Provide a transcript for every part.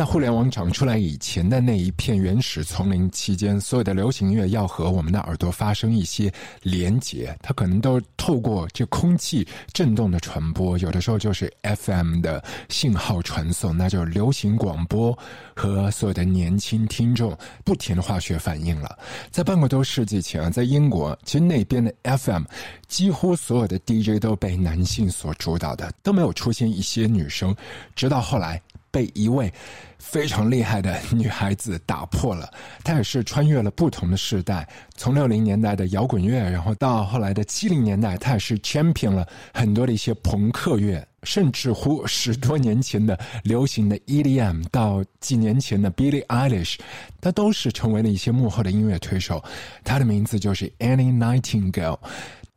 在互联网长出来以前的那一片原始丛林期间，所有的流行音乐要和我们的耳朵发生一些连接，它可能都透过这空气震动的传播，有的时候就是 FM 的信号传送，那就是流行广播和所有的年轻听众不停的化学反应了。在半个多世纪前啊，在英国，其实那边的 FM 几乎所有的 DJ 都被男性所主导的，都没有出现一些女生，直到后来。被一位非常厉害的女孩子打破了，她也是穿越了不同的时代，从六零年代的摇滚乐，然后到后来的七零年代，她也是 champion 了很多的一些朋克乐，甚至乎十多年前的流行的 EDM，到几年前的 Billie Eilish，她都是成为了一些幕后的音乐推手。她的名字就是 Annie Nightingale。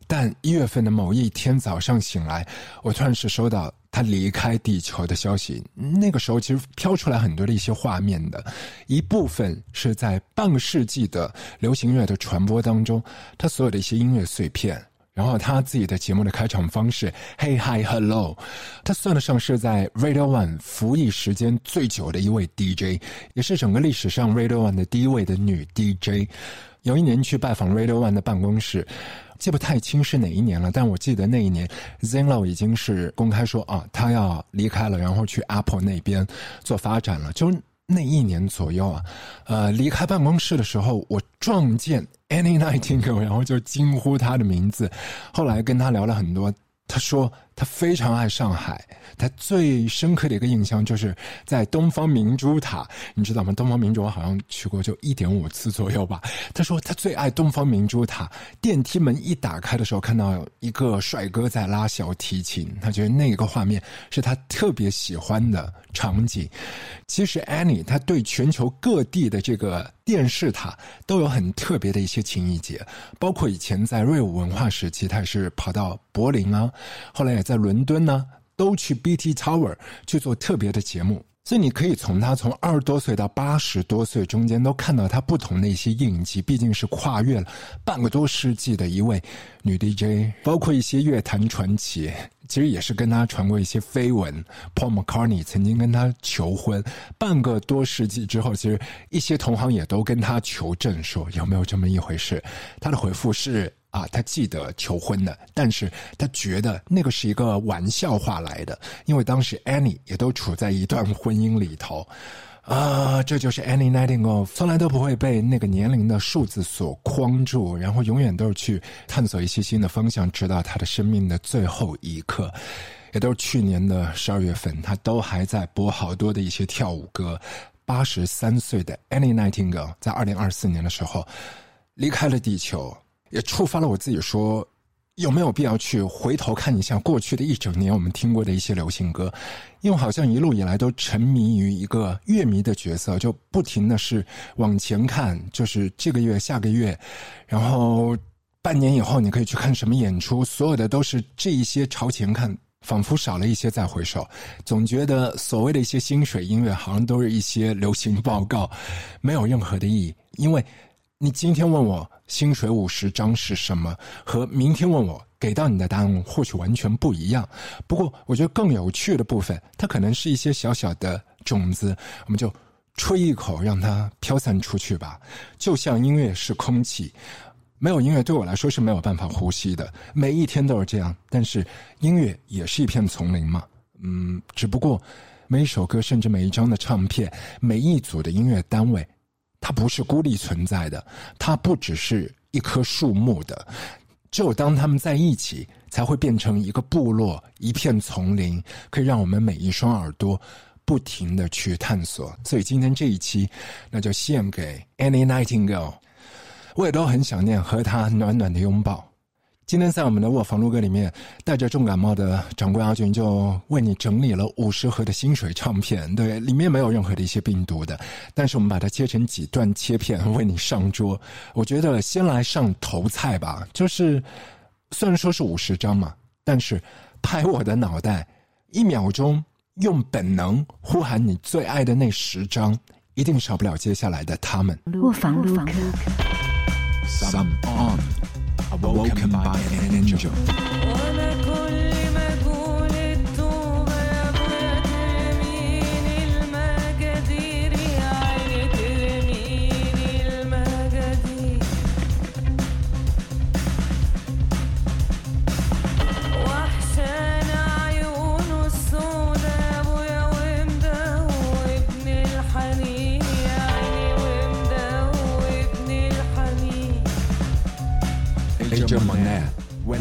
但一月份的某一天早上醒来，我突然是收到他离开地球的消息。那个时候其实飘出来很多的一些画面的，一部分是在半个世纪的流行乐的传播当中，他所有的一些音乐碎片，然后他自己的节目的开场方式，Hey Hi Hello，他算得上是在 Radio One 服役时间最久的一位 DJ，也是整个历史上 Radio One 的第一位的女 DJ。有一年去拜访 Radio One 的办公室。记不太清是哪一年了，但我记得那一年，Zenlo 已经是公开说啊，他要离开了，然后去 Apple 那边做发展了。就那一年左右啊，呃，离开办公室的时候，我撞见 Annie Nightingale，然后就惊呼他的名字。后来跟他聊了很多，他说。他非常爱上海，他最深刻的一个印象就是在东方明珠塔，你知道吗？东方明珠我好像去过就一点五次左右吧。他说他最爱东方明珠塔，电梯门一打开的时候看到一个帅哥在拉小提琴，他觉得那个画面是他特别喜欢的场景。其实 Annie 他对全球各地的这个电视塔都有很特别的一些情谊结，包括以前在瑞武文化时期，他是跑到柏林啊，后来。在伦敦呢，都去 BT Tower 去做特别的节目，所以你可以从他从二十多岁到八十多岁中间都看到他不同的一些印记。毕竟是跨越了半个多世纪的一位女 DJ，包括一些乐坛传奇，其实也是跟他传过一些绯闻。Paul McCartney 曾经跟他求婚，半个多世纪之后，其实一些同行也都跟他求证说有没有这么一回事。他的回复是。啊，他记得求婚的，但是他觉得那个是一个玩笑话来的，因为当时 Annie 也都处在一段婚姻里头，啊，这就是 Annie Nightingale，从来都不会被那个年龄的数字所框住，然后永远都是去探索一些新的方向，直到他的生命的最后一刻，也都是去年的十二月份，他都还在播好多的一些跳舞歌。八十三岁的 Annie Nightingale 在二零二四年的时候离开了地球。也触发了我自己说，有没有必要去回头看一下过去的一整年我们听过的一些流行歌？因为好像一路以来都沉迷于一个乐迷的角色，就不停的是往前看，就是这个月、下个月，然后半年以后你可以去看什么演出，所有的都是这一些朝前看，仿佛少了一些再回首，总觉得所谓的一些薪水音乐好像都是一些流行报告，没有任何的意义，因为。你今天问我薪水五十张是什么，和明天问我给到你的答案或许完全不一样。不过，我觉得更有趣的部分，它可能是一些小小的种子，我们就吹一口，让它飘散出去吧。就像音乐是空气，没有音乐对我来说是没有办法呼吸的。每一天都是这样，但是音乐也是一片丛林嘛。嗯，只不过每一首歌，甚至每一张的唱片，每一组的音乐单位。它不是孤立存在的，它不只是一棵树木的，只有当它们在一起，才会变成一个部落、一片丛林，可以让我们每一双耳朵不停的去探索。所以今天这一期，那就献给 Any Nightingale，我也都很想念和他暖暖的拥抱。今天在我们的卧房录歌里面，带着重感冒的掌柜阿俊就为你整理了五十盒的薪水唱片，对，里面没有任何的一些病毒的，但是我们把它切成几段切片为你上桌。我觉得先来上头菜吧，就是虽然说是五十张嘛，但是拍我的脑袋，一秒钟用本能呼喊你最爱的那十张，一定少不了接下来的他们。卧房录歌。Awoken by an angel.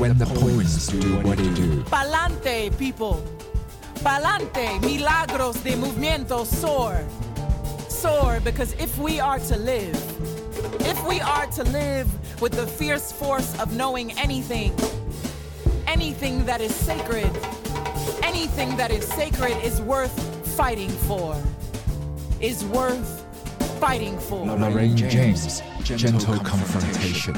When the points do what they do. Palante, people. Palante, milagros de movimiento soar. Soar because if we are to live, if we are to live with the fierce force of knowing anything, anything that is sacred, anything that is sacred is worth fighting for, is worth fighting for. Lorraine James, gentle confrontation.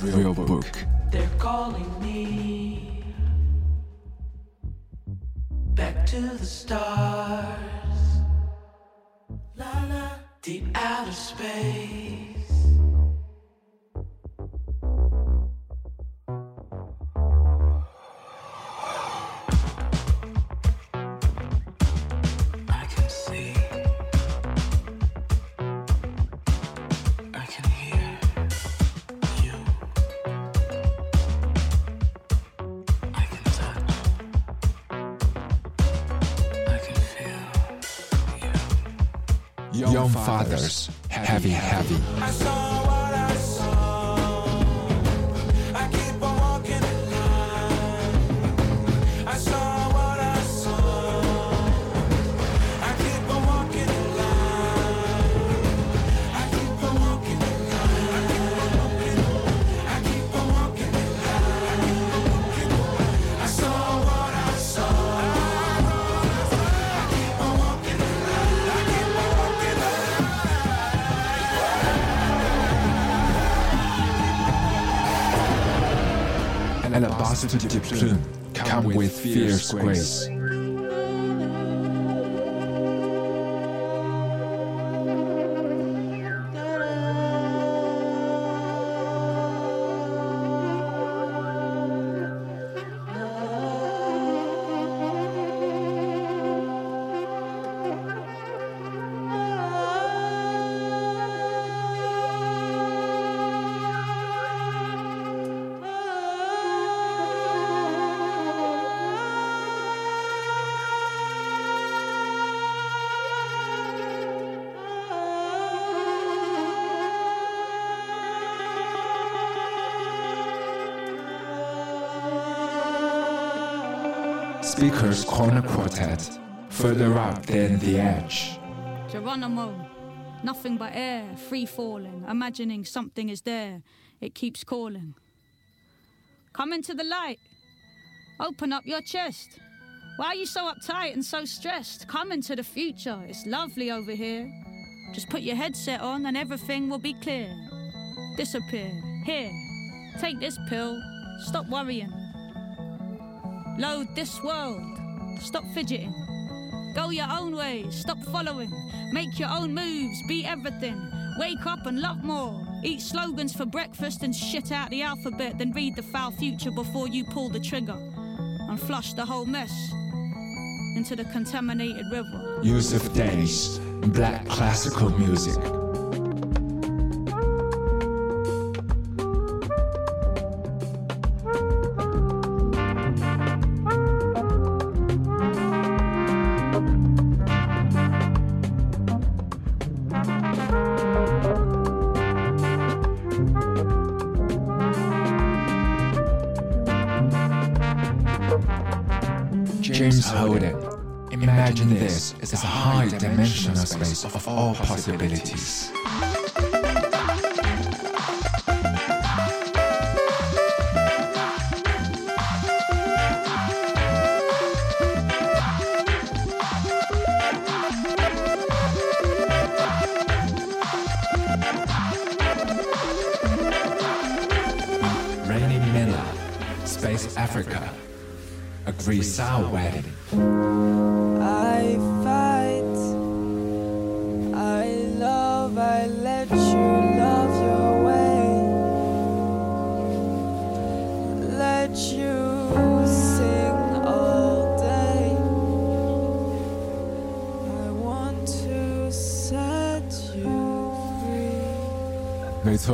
Real Book. They're calling me back to the stars, la la, deep outer space. young, young fathers, fathers, heavy, heavy. heavy. positive come with fierce grace. Corner Quartet, further up than the edge. Geronimo, nothing but air, free falling, imagining something is there, it keeps calling. Come into the light, open up your chest. Why are you so uptight and so stressed? Come into the future, it's lovely over here. Just put your headset on and everything will be clear. Disappear. Here, take this pill, stop worrying. Load this world. Stop fidgeting. Go your own way. Stop following. Make your own moves. Be everything. Wake up and love more. Eat slogans for breakfast and shit out the alphabet. Then read the foul future before you pull the trigger. And flush the whole mess into the contaminated river. Yusuf Days, black classical music. Of all possibilities. Rainy Miller, Space Africa, a Grisao wedding.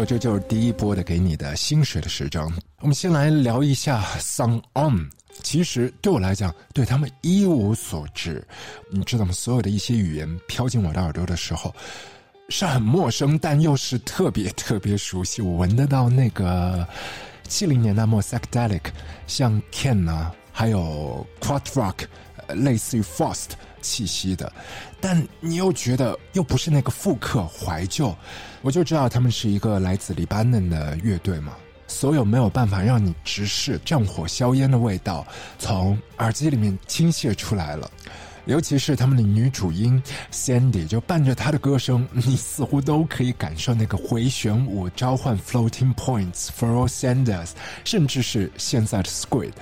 这就是第一波的给你的薪水的时装。我们先来聊一下 Song On。其实对我来讲，对他们一无所知。你知道吗？所有的一些语言飘进我的耳朵的时候，是很陌生，但又是特别特别熟悉。我闻得到那个七零年代末 psychedelic，像 Ken 啊，还有 Quad Rock，类似于 Fast 气息的。但你又觉得又不是那个复刻怀旧，我就知道他们是一个来自黎巴嫩的乐队嘛。所有没有办法让你直视战火硝烟的味道，从耳机里面倾泻出来了。尤其是他们的女主音 Sandy，就伴着她的歌声，你似乎都可以感受那个回旋舞召唤 Floating Points for all Sanders，甚至是现在的 Squid，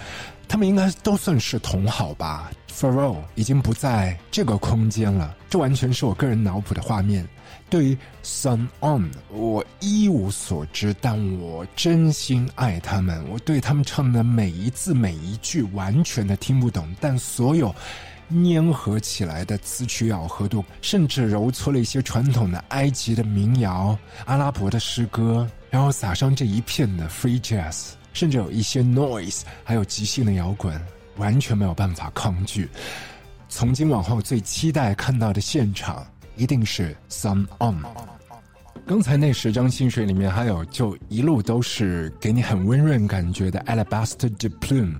他们应该都算是同好吧。F a r o 已经不在这个空间了，这完全是我个人脑补的画面。对于 Sun On，我一无所知，但我真心爱他们。我对他们唱的每一字每一句完全的听不懂，但所有粘合起来的词曲咬合度，甚至揉搓了一些传统的埃及的民谣、阿拉伯的诗歌，然后撒上这一片的 Free Jazz，甚至有一些 Noise，还有即兴的摇滚。完全没有办法抗拒。从今往后，最期待看到的现场一定是 Some On。刚才那十张薪水里面，还有就一路都是给你很温润感觉的 Alabaster d i p l u m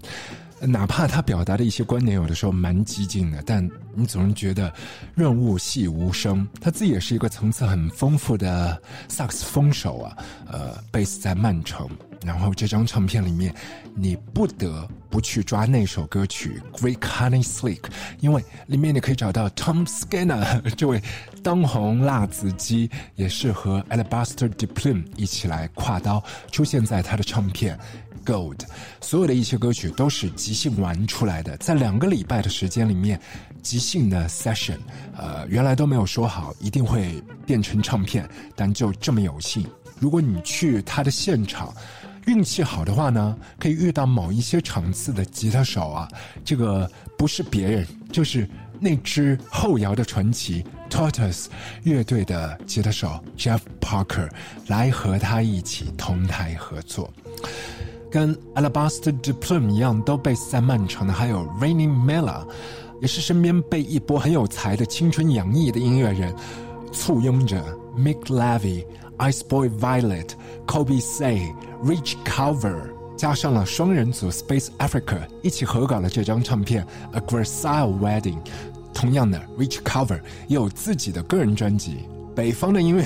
哪怕他表达的一些观点有的时候蛮激进的，但你总是觉得润物细无声。他自己也是一个层次很丰富的萨克斯风手啊，呃，贝斯在曼城。然后这张唱片里面，你不得不去抓那首歌曲《Great Honey Slick》，因为里面你可以找到 Tom Skinner 这位当红辣子鸡，也是和 Alabaster d i p l o m 一起来跨刀出现在他的唱片《Gold》。所有的一些歌曲都是即兴玩出来的，在两个礼拜的时间里面，即兴的 session，呃，原来都没有说好一定会变成唱片，但就这么有幸，如果你去他的现场。运气好的话呢，可以遇到某一些场次的吉他手啊，这个不是别人，就是那支后摇的传奇 Tortoise 乐队的吉他手 Jeff Parker 来和他一起同台合作。跟 Alabaster d i p l o m 一样都被塞曼城的还有 Rainy Miller，也是身边被一波很有才的青春洋溢的音乐人簇拥着 Mick Levy。Ice Boy Violet、Kobe Say、Rich Cover，加上了双人组 Space Africa 一起合搞了这张唱片《A Gracile Wedding》。同样的，Rich Cover 也有自己的个人专辑。北方的音乐，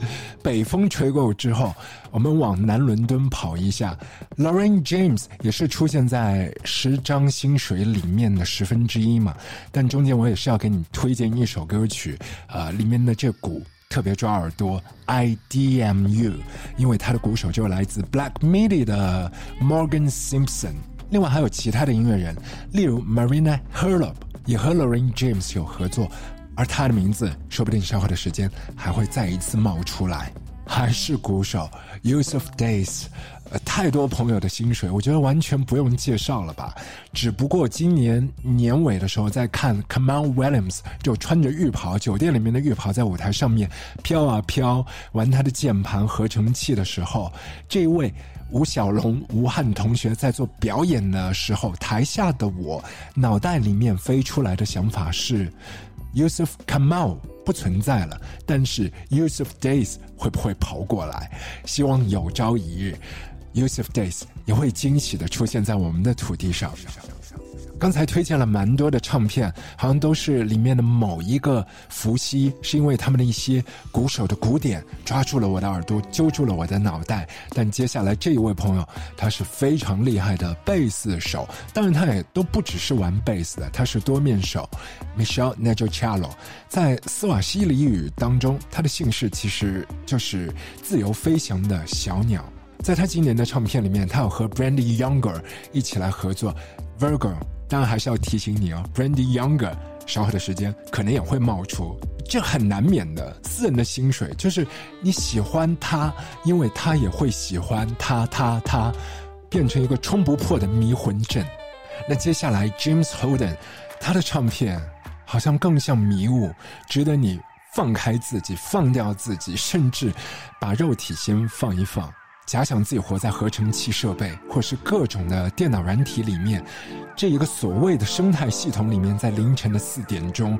北风吹过之后，我们往南伦敦跑一下。Lauren James 也是出现在十张薪水里面的十分之一嘛。但中间我也是要给你推荐一首歌曲，啊，里面的这鼓。特别抓耳朵，I D M U，因为他的鼓手就来自 Black Midi 的 Morgan Simpson，另外还有其他的音乐人，例如 Marina Herlop 也和 Lorraine James 有合作，而他的名字说不定稍后的时间还会再一次冒出来，还是鼓手 Yusuf Days。呃，太多朋友的薪水，我觉得完全不用介绍了吧。只不过今年年尾的时候，在看 c o m m o n Williams 就穿着浴袍，酒店里面的浴袍在舞台上面飘啊飘，玩他的键盘合成器的时候，这位吴小龙吴汉同学在做表演的时候，台下的我脑袋里面飞出来的想法是：Yusuf Kamal 不存在了，但是 Yusuf Days 会不会跑过来？希望有朝一日。Use of Days 也会惊喜的出现在我们的土地上。刚才推荐了蛮多的唱片，好像都是里面的某一个伏羲，是因为他们的一些鼓手的鼓点抓住了我的耳朵，揪住了我的脑袋。但接下来这一位朋友，他是非常厉害的贝斯手，当然他也都不只是玩贝斯的，他是多面手。Michelle n a j o c h a l o 在斯瓦西里语当中，他的姓氏其实就是自由飞翔的小鸟。在他今年的唱片里面，他有和 Brandy Younger 一起来合作。Virgo，当然还是要提醒你哦，Brandy Younger 稍后的时间可能也会冒出，这很难免的。私人的薪水就是你喜欢他，因为他也会喜欢他，他他变成一个冲不破的迷魂阵。那接下来 James Holden，他的唱片好像更像迷雾，值得你放开自己，放掉自己，甚至把肉体先放一放，假想自己活在合成器设备或是各种的电脑软体里面，这一个所谓的生态系统里面，在凌晨的四点钟，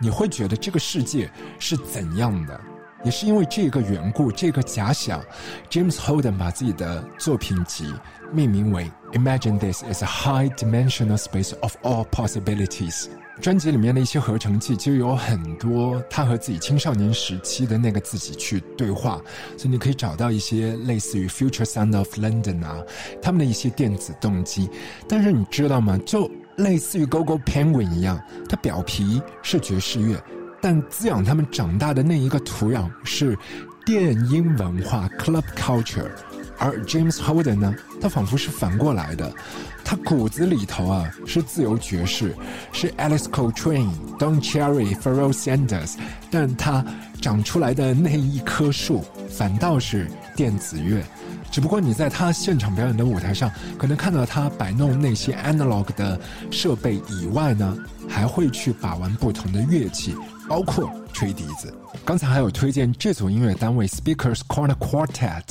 你会觉得这个世界是怎样的？也是因为这个缘故，这个假想，James Holden 把自己的作品集命名为 “Imagine this is a high-dimensional space of all possibilities”。专辑里面的一些合成器，其实有很多他和自己青少年时期的那个自己去对话，所以你可以找到一些类似于 Future Sound of London 啊，他们的一些电子动机。但是你知道吗？就类似于 Gogo Penguin 一样，它表皮是爵士乐。但滋养他们长大的那一个土壤是电音文化 （club culture），而 James Holden 呢，他仿佛是反过来的，他骨子里头啊是自由爵士，是 Alice Coltrane、Don Cherry、Pharoah Sanders，但他长出来的那一棵树反倒是电子乐。只不过你在他现场表演的舞台上，可能看到他摆弄那些 analog 的设备以外呢，还会去把玩不同的乐器。包括吹笛子，刚才还有推荐这组音乐单位 Speakers Corner Quartet，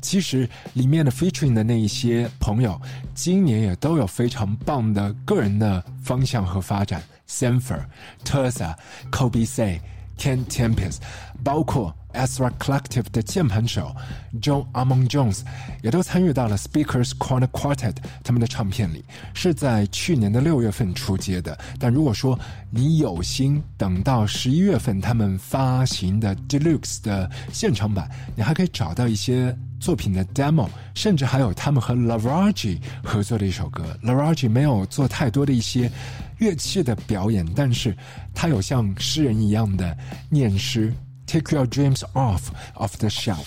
其实里面的 featuring 的那一些朋友，今年也都有非常棒的个人的方向和发展 Sanford、Tersa、Kobe Say、Ken Tempest，包括。Ezra Collective 的键盘手 John Among Jones 也都参与到了 Speakers Corner Quartet 他们的唱片里，是在去年的六月份出街的。但如果说你有心等到十一月份他们发行的 Deluxe 的现场版，你还可以找到一些作品的 demo，甚至还有他们和 Laraji 合作的一首歌。Laraji 没有做太多的一些乐器的表演，但是他有像诗人一样的念诗。Take your dreams off of the shelf。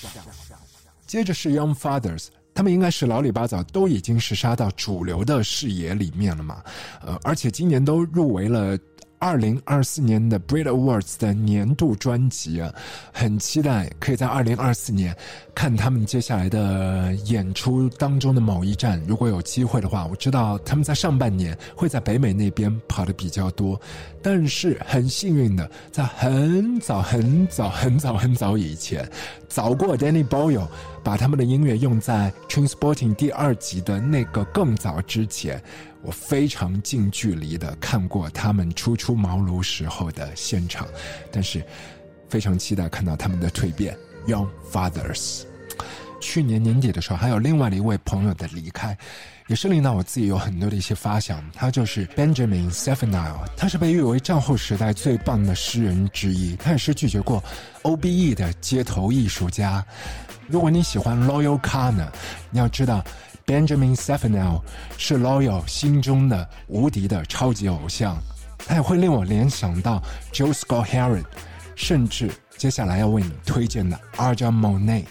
接着是 Young Fathers，他们应该是老里八早都已经是杀到主流的视野里面了嘛，呃，而且今年都入围了。二零二四年的 Brit Awards 的年度专辑啊，很期待可以在二零二四年看他们接下来的演出当中的某一站。如果有机会的话，我知道他们在上半年会在北美那边跑的比较多，但是很幸运的，在很早很早很早很早以前，早过 Danny Boyle 把他们的音乐用在 Transporting 第二集的那个更早之前。我非常近距离的看过他们初出茅庐时候的现场，但是非常期待看到他们的蜕变。Young Fathers，去年年底的时候，还有另外的一位朋友的离开，也是令到我自己有很多的一些发想。他就是 Benjamin s e f a n i l 他是被誉为战后时代最棒的诗人之一，他也是拒绝过 OBE 的街头艺术家。如果你喜欢 Loyal Kana，你要知道。Benjamin s e f a n e l 是 Loyal 心中的无敌的超级偶像，他也会令我联想到 Joe Scott Heron，甚至接下来要为你推荐的 Arja Monet。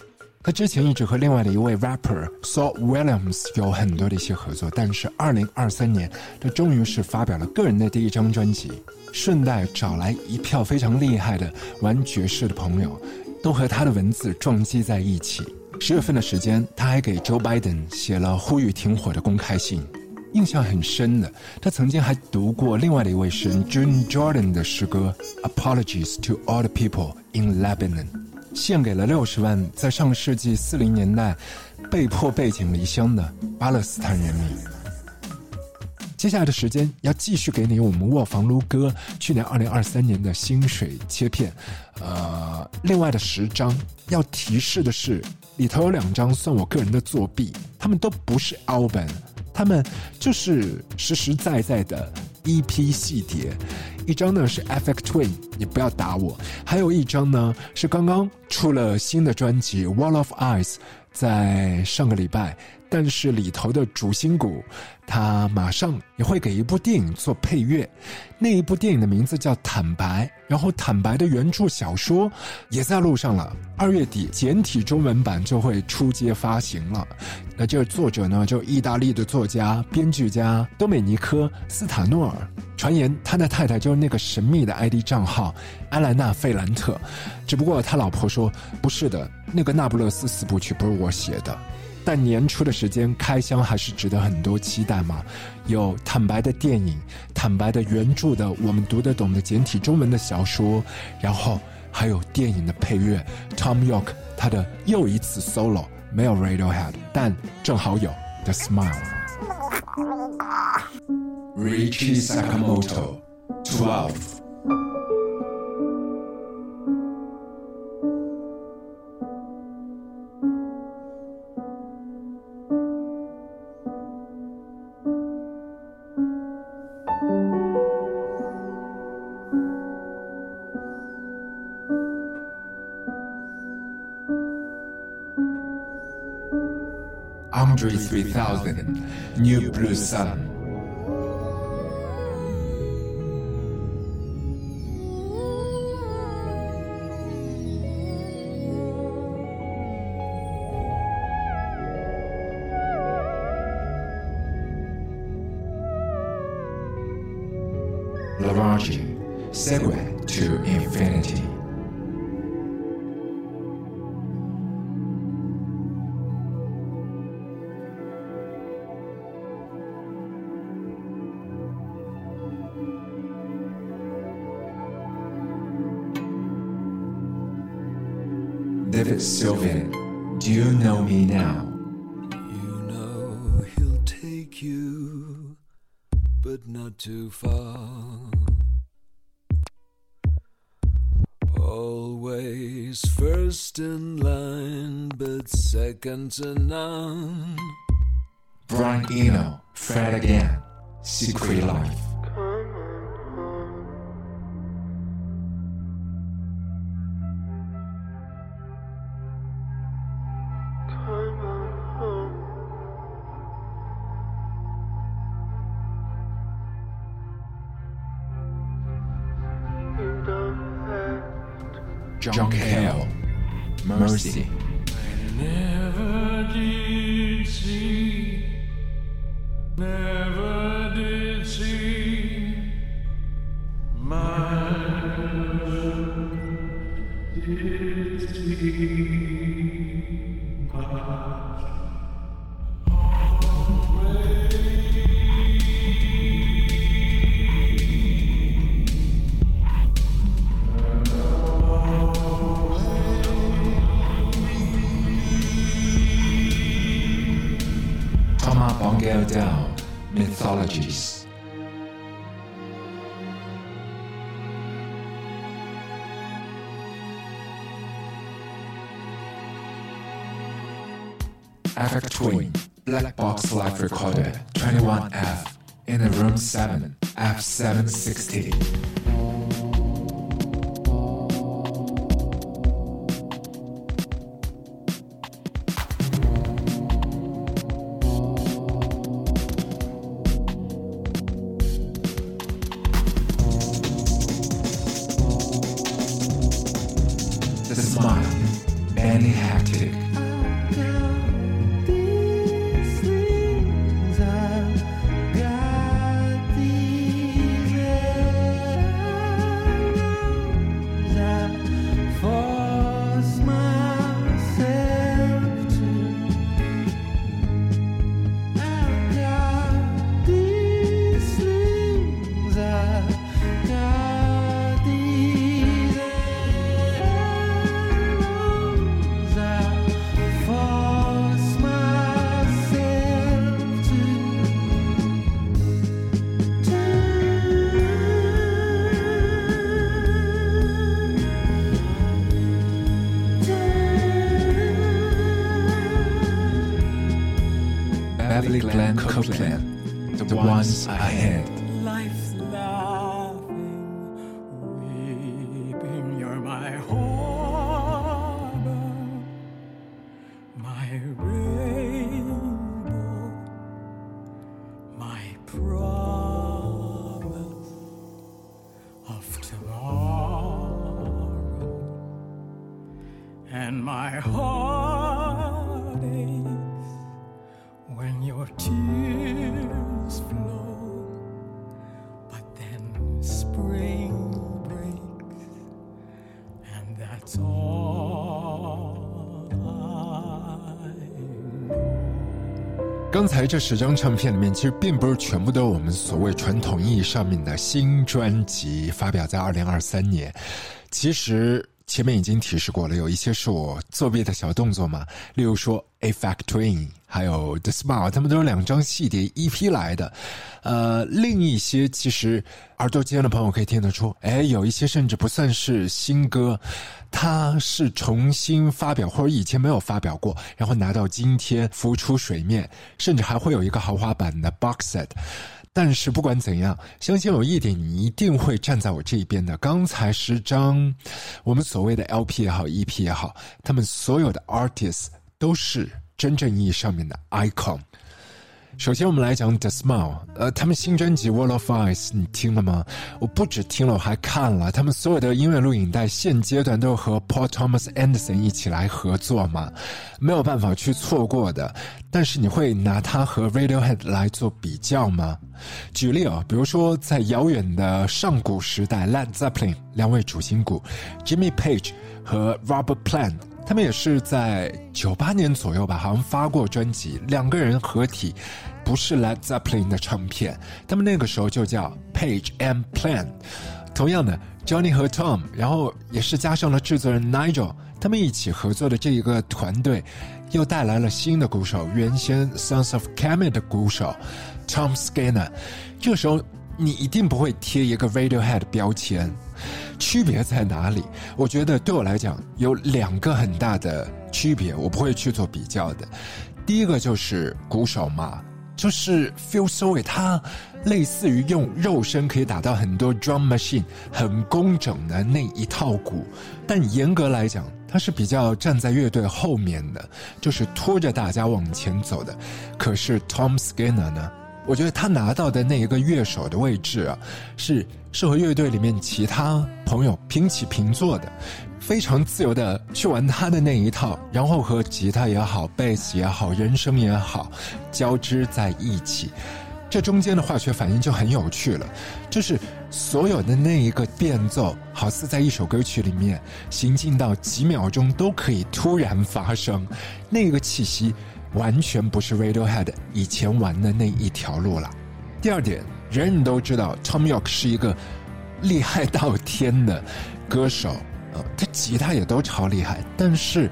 他之前一直和另外的一位 rapper Saul Williams 有很多的一些合作，但是2023年他终于是发表了个人的第一张专辑，顺带找来一票非常厉害的玩爵士的朋友，都和他的文字撞击在一起。十月份的时间，他还给 Joe Biden 写了呼吁停火的公开信，印象很深的。他曾经还读过另外的一位诗人 June Jordan 的诗歌《Apologies to All the People in Lebanon》，献给了六十万在上世纪四零年代被迫背井离乡的巴勒斯坦人民。接下来的时间要继续给你我们卧房撸哥去年二零二三年的薪水切片，呃，另外的十张要提示的是。里头有两张算我个人的作弊，他们都不是 album，他们就是实实在在的 EP 细碟。一张呢是 FX Twin，你不要打我；还有一张呢是刚刚出了新的专辑 Wall of Eyes，在上个礼拜。但是里头的主心骨，他马上也会给一部电影做配乐，那一部电影的名字叫《坦白》，然后《坦白》的原著小说也在路上了，二月底简体中文版就会出街发行了。那这个作者呢，就意大利的作家、编剧家多美尼科·斯塔诺尔，传言他的太太就是那个神秘的 ID 账号安莱娜·费兰特，只不过他老婆说不是的，那个那不勒斯四部曲不是我写的。但年初的时间开箱还是值得很多期待嘛？有坦白的电影，坦白的原著的我们读得懂的简体中文的小说，然后还有电影的配乐，Tom York 他的又一次 solo 没有 Radiohead，但正好有 The Smile。Richie Sakamoto，Twelve Andre 3000, New Blue Sun. But second to Mythologies. Affect Twin, Black Box Live Recorder, 21F, in the room 7, F760. 刚才这十张唱片里面，其实并不是全部都是我们所谓传统意义上面的新专辑，发表在二零二三年。其实前面已经提示过了，有一些是我作弊的小动作嘛，例如说《A Factory》还有《The Smile》，他们都是两张细碟 EP 来的。呃，另一些其实耳朵尖的朋友可以听得出，哎，有一些甚至不算是新歌，它是重新发表或者以前没有发表过，然后拿到今天浮出水面，甚至还会有一个豪华版的 box set。但是不管怎样，相信有一点你一定会站在我这一边的。刚才十张，我们所谓的 LP 也好，EP 也好，他们所有的 artists 都是真正意义上面的 icon。首先，我们来讲 The Smile，呃，他们新专辑《Wall of Eyes》，你听了吗？我不止听了，我还看了他们所有的音乐录影带，现阶段都和 Paul Thomas Anderson 一起来合作嘛，没有办法去错过的。但是你会拿它和 Radiohead 来做比较吗？举例啊，比如说在遥远的上古时代，Led Zeppelin 两位主心骨 Jimmy Page 和 Robert Plant。他们也是在九八年左右吧，好像发过专辑，两个人合体，不是 Led Zeppelin 的唱片，他们那个时候就叫 Page and Plan。同样的，Johnny 和 Tom，然后也是加上了制作人 Nigel，他们一起合作的这一个团队，又带来了新的鼓手，原先 Sons of Kemet 的鼓手 Tom Skinner。这个时候，你一定不会贴一个 Radiohead 标签。区别在哪里？我觉得对我来讲有两个很大的区别，我不会去做比较的。第一个就是鼓手嘛，就是 feel s o w y 他类似于用肉身可以打到很多 drum machine 很工整的那一套鼓，但严格来讲，他是比较站在乐队后面的，就是拖着大家往前走的。可是 Tom Skinner 呢？我觉得他拿到的那一个乐手的位置啊，是是和乐队里面其他朋友平起平坐的，非常自由的去玩他的那一套，然后和吉他也好、贝斯也好、人声也好交织在一起，这中间的化学反应就很有趣了。就是所有的那一个变奏，好似在一首歌曲里面行进到几秒钟都可以突然发生，那个气息。完全不是 Radiohead 以前玩的那一条路了。第二点，人人都知道 Tom York 是一个厉害到天的歌手，呃，他吉他也都超厉害。但是，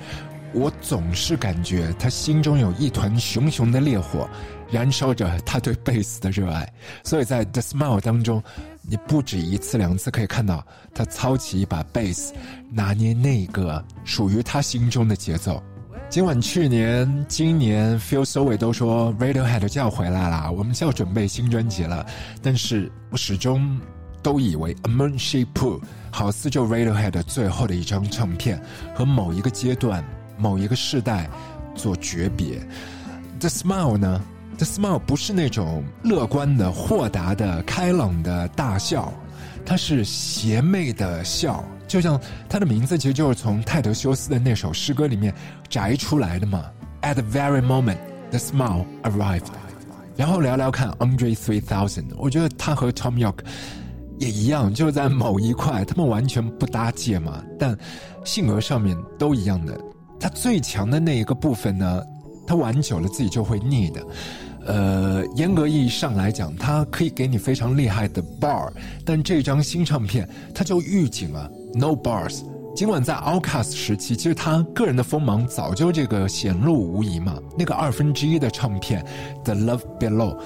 我总是感觉他心中有一团熊熊的烈火，燃烧着他对贝斯的热爱。所以在 The Smile 当中，你不止一次两次可以看到他操起一把贝斯，拿捏那个属于他心中的节奏。尽管去年、今年 Phil s o w y 都说 Radiohead 就要回来了，我们就要准备新专辑了，但是我始终都以为 A Moon Shape 好似就 Radiohead 最后的一张唱片，和某一个阶段、某一个世代做诀别。The Smile 呢？The Smile 不是那种乐观的、豁达的、开朗的大笑，它是邪魅的笑。就像他的名字其实就是从泰德修斯的那首诗歌里面摘出来的嘛。At the very moment, the smile arrived。然后聊聊看，Andre Three Thousand，我觉得他和 Tom York 也一样，就是在某一块他们完全不搭界嘛，但性格上面都一样的。他最强的那一个部分呢，他玩久了自己就会腻的。呃，严格意义上来讲，它可以给你非常厉害的 bar，但这张新唱片它就预警了 no bars。尽管在 Outcast 时期，其实他个人的锋芒早就这个显露无遗嘛。那个二分之一的唱片 The Love Below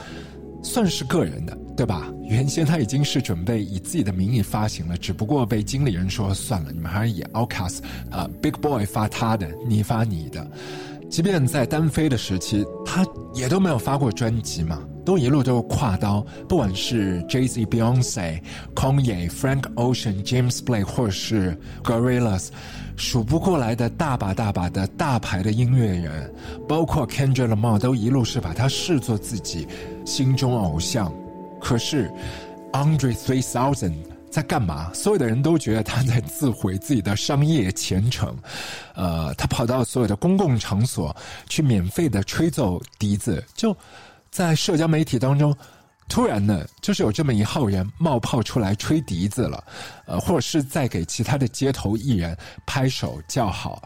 算是个人的，对吧？原先他已经是准备以自己的名义发行了，只不过被经理人说算了，你们还是以 Outcast 啊 Big Boy 发他的，你发你的。即便在单飞的时期，他也都没有发过专辑嘛，都一路都是跨刀。不管是 Jay Z、Beyonce、Kanye、Frank Ocean、James Blake，或者是 Gorillaz，数不过来的大把大把的大牌的音乐人，包括 Kendrick Lamar，都一路是把他视作自己心中偶像。可是 Andre Three Thousand。在干嘛？所有的人都觉得他在自毁自己的商业前程，呃，他跑到所有的公共场所去免费的吹奏笛子，就在社交媒体当中，突然呢，就是有这么一号人冒泡出来吹笛子了，呃，或者是在给其他的街头艺人拍手叫好。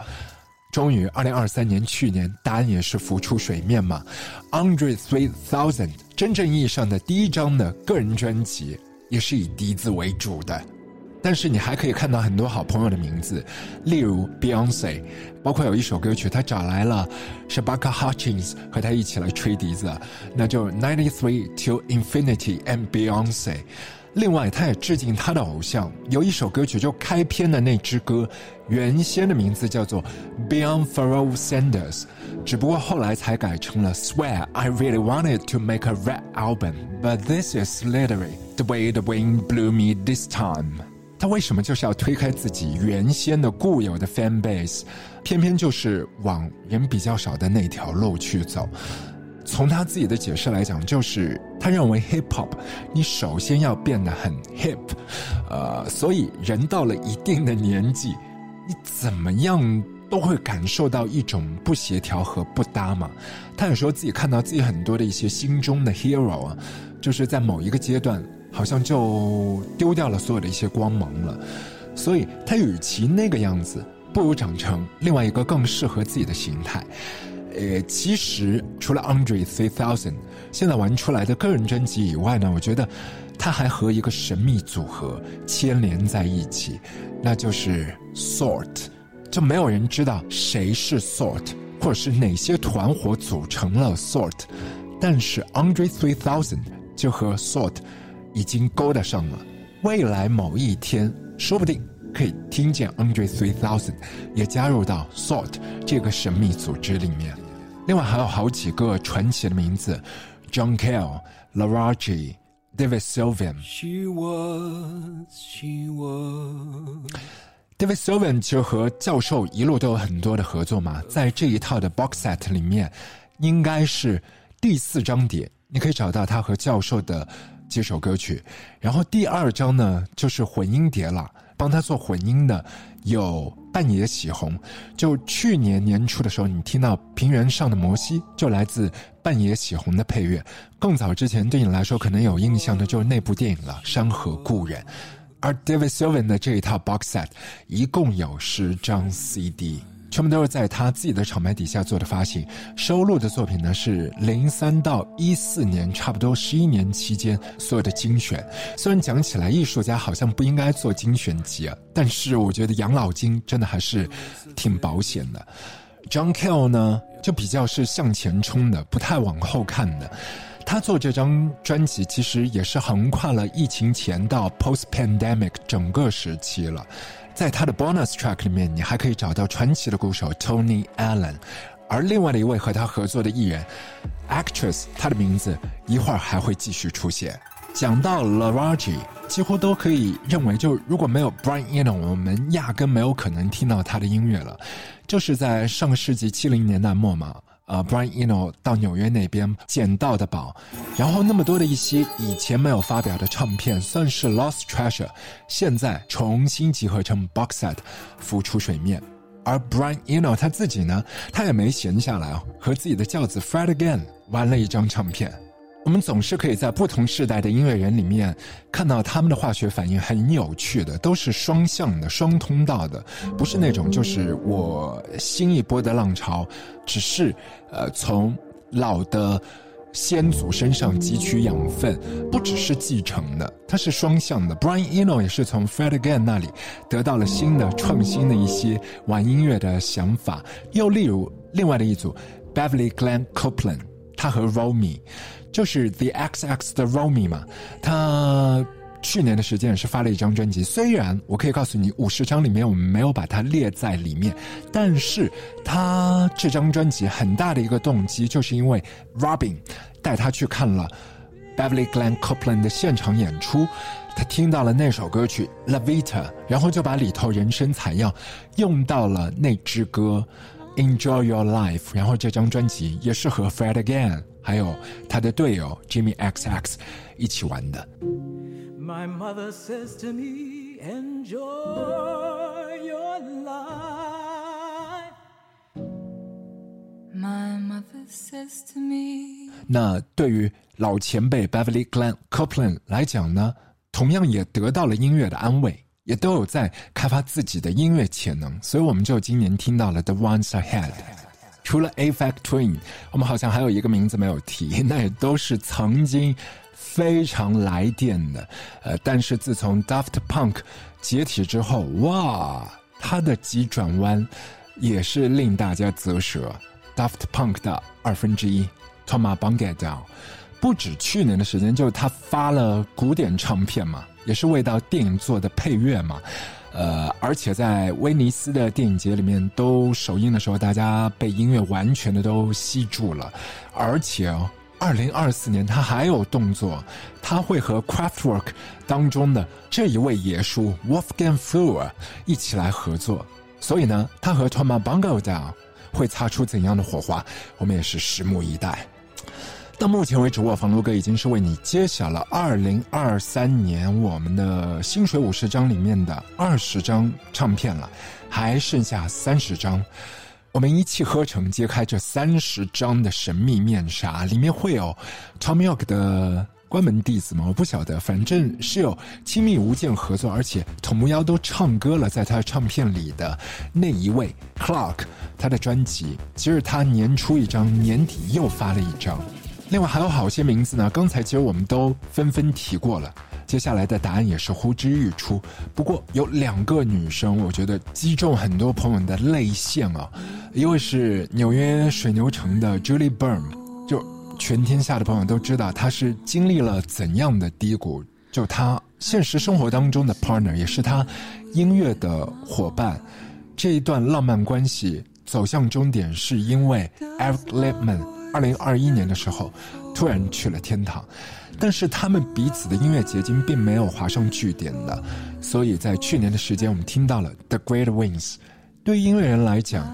终于，二零二三年去年，答案也是浮出水面嘛。Andre Three Thousand 真正意义上的第一张的个人专辑。也是以笛子为主的。但是你还可以看到很多好朋友的名字，例如 Beyonce，包括有一首歌曲，他找来了 Shabaka Hutchins 和他一起来吹笛子，那就 Ninety Three to Infinity and Beyonce。另外，他也致敬他的偶像，有一首歌曲就开篇的那支歌，原先的名字叫做 Beyond Pharoah Sanders，只不过后来才改成了 Swear I really wanted to make a rap album，but this is literally the way the wind blew me this time。他为什么就是要推开自己原先的固有的 fan base，偏偏就是往人比较少的那条路去走？从他自己的解释来讲，就是他认为 hip hop，你首先要变得很 hip，呃，所以人到了一定的年纪，你怎么样都会感受到一种不协调和不搭嘛。他有时候自己看到自己很多的一些心中的 hero 啊，就是在某一个阶段。好像就丢掉了所有的一些光芒了，所以他与其那个样子，不如长成另外一个更适合自己的形态。呃，其实除了 Andre Three Thousand 现在玩出来的个人专辑以外呢，我觉得他还和一个神秘组合牵连在一起，那就是 Sort，就没有人知道谁是 Sort，或者是哪些团伙组成了 Sort，但是 Andre Three Thousand 就和 Sort。已经勾搭上了，未来某一天，说不定可以听见 Andre Three Thousand 也加入到 Sort 这个神秘组织里面。另外还有好几个传奇的名字：John Cale、Laraji、David Sylvian。She was, she was. David Sylvian 其实和教授一路都有很多的合作嘛，在这一套的 box set 里面，应该是第四张碟，你可以找到他和教授的。几首歌曲，然后第二张呢就是混音碟了。帮他做混音的有半野喜红，就去年年初的时候，你听到平原上的摩西就来自半野喜红的配乐。更早之前对你来说可能有印象的就是那部电影了，《山河故人》。而 David Sylvian 的这一套 box set 一共有十张 CD。全部都是在他自己的厂牌底下做的发行，收录的作品呢是零三到一四年，差不多十一年期间所有的精选。虽然讲起来艺术家好像不应该做精选集啊，但是我觉得养老金真的还是挺保险的。John Cale 呢就比较是向前冲的，不太往后看的。他做这张专辑其实也是横跨了疫情前到 post pandemic 整个时期了。在他的 bonus track 里面，你还可以找到传奇的鼓手 Tony Allen，而另外的一位和他合作的艺人 actress，他的名字一会儿还会继续出现。讲到 Laraji，几乎都可以认为，就如果没有 Brian Eno，我们压根没有可能听到他的音乐了。就是在上个世纪七零年代末嘛。呃，Brian Eno 到纽约那边捡到的宝，然后那么多的一些以前没有发表的唱片，算是 lost treasure，现在重新集合成 box set，浮出水面。而 Brian Eno 他自己呢，他也没闲下来哦，和自己的教子 Fred again 玩了一张唱片。我们总是可以在不同时代的音乐人里面看到他们的化学反应很有趣的，都是双向的、双通道的，不是那种就是我新一波的浪潮，只是呃从老的先祖身上汲取养分，不只是继承的，它是双向的。Brian Eno 也是从 Fred again 那里得到了新的创新的一些玩音乐的想法。又例如另外的一组 Beverly Glenn Copeland，他和 Romy。就是 The X X 的 Romy 嘛，他去年的时间也是发了一张专辑。虽然我可以告诉你，五十张里面我们没有把它列在里面，但是他这张专辑很大的一个动机，就是因为 Robin 带他去看了 Beverly Glenn Copeland 的现场演出，他听到了那首歌曲 La Vita，然后就把里头人声采样用到了那支歌 Enjoy Your Life，然后这张专辑也是和 Fred Again。还有他的队友 Jimmy X X 一起玩的。My mother says to me, enjoy your life. My mother says to me. 那对于老前辈 Beverly Glenn Copeland 来讲呢，同样也得到了音乐的安慰，也都有在开发自己的音乐潜能，所以我们就今年听到了 The Ones Ahead。除了 A Fact Twin，我们好像还有一个名字没有提，那也都是曾经非常来电的。呃，但是自从 Daft Punk 解体之后，哇，他的急转弯也是令大家啧舌。Daft Punk 的二分之一 Thomas b a n g e t 不止去年的时间，就是他发了古典唱片嘛，也是为到电影做的配乐嘛。呃，而且在威尼斯的电影节里面都首映的时候，大家被音乐完全的都吸住了。而且哦，二零二四年他还有动作，他会和 Craftwork 当中的这一位爷叔 Wolfgang Flür 一起来合作。所以呢，他和 Thomas b a n g o d a 会擦出怎样的火花，我们也是拭目以待。到目前为止，我房路哥已经是为你揭晓了二零二三年我们的薪水五十张里面的二十张唱片了，还剩下三十张，我们一气呵成揭开这三十张的神秘面纱，里面会有 Tom York 的关门弟子吗？我不晓得，反正是有亲密无间合作，而且童木妖都唱歌了，在他唱片里的那一位 Clark，他的专辑，其实他年初一张，年底又发了一张。另外还有好些名字呢，刚才其实我们都纷纷提过了，接下来的答案也是呼之欲出。不过有两个女生，我觉得击中很多朋友的泪腺啊，一位是纽约水牛城的 Julie Byrne，就全天下的朋友都知道她是经历了怎样的低谷，就她现实生活当中的 partner，也是她音乐的伙伴，这一段浪漫关系走向终点，是因为 Eric Lipman。二零二一年的时候，突然去了天堂，但是他们彼此的音乐结晶并没有划上句点的，所以在去年的时间，我们听到了《The Great Wings》。对于音乐人来讲，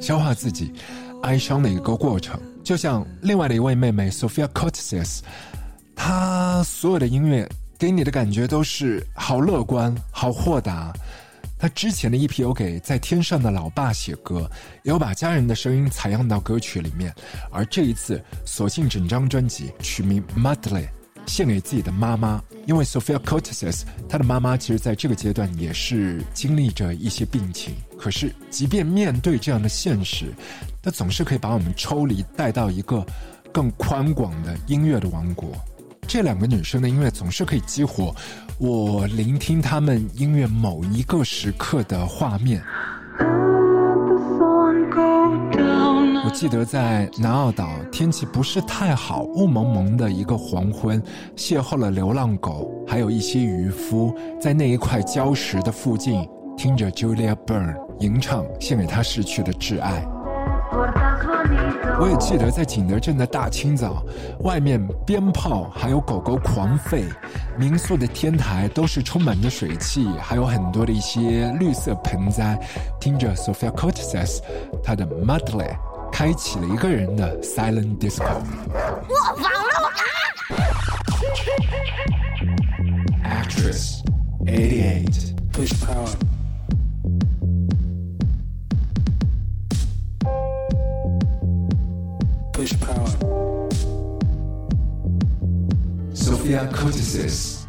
消化自己哀伤的一个过程，就像另外的一位妹妹 Sophia c o t s e s 她所有的音乐给你的感觉都是好乐观、好豁达。他之前的一批有给在天上的老爸写歌，也有把家人的声音采样到歌曲里面，而这一次索性整张专辑取名 Mudly 献给自己的妈妈。因为 Sophia c o t s e s 她的妈妈其实在这个阶段也是经历着一些病情，可是即便面对这样的现实，她总是可以把我们抽离，带到一个更宽广的音乐的王国。这两个女生的音乐总是可以激活我聆听她们音乐某一个时刻的画面。我记得在南澳岛天气不是太好、雾蒙蒙的一个黄昏，邂逅了流浪狗，还有一些渔夫，在那一块礁石的附近，听着 Julia Byrne 吟唱献给她逝去的挚爱。我也记得在景德镇的大清早，外面鞭炮还有狗狗狂吠，民宿的天台都是充满着水汽，还有很多的一些绿色盆栽。听着 Sophia c o t s e s 她的 m a d l e y 开启了一个人的 Silent Disco。我忘了啊！Actress eighty eight push power。Push power. Sophia Curtisis,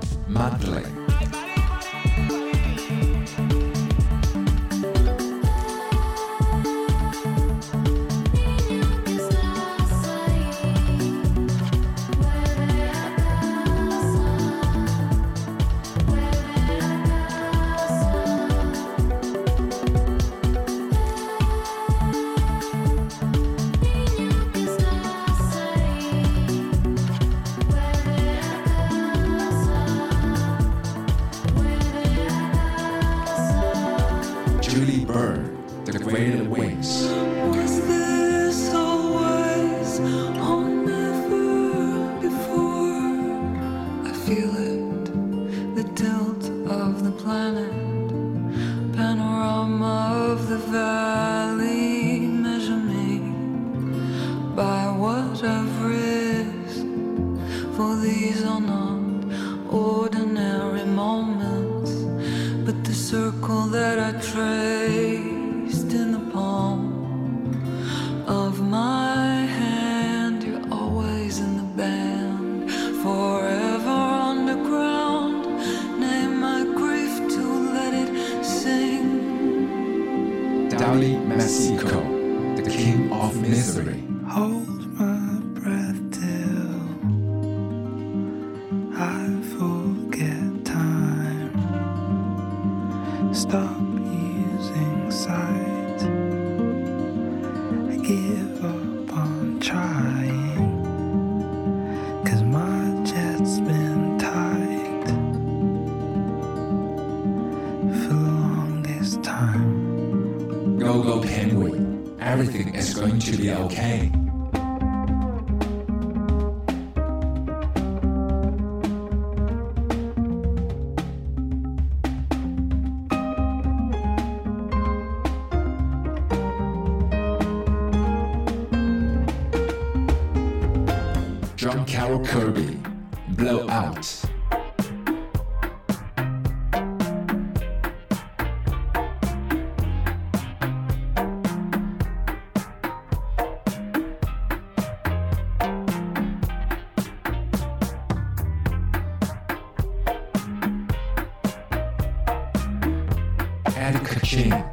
King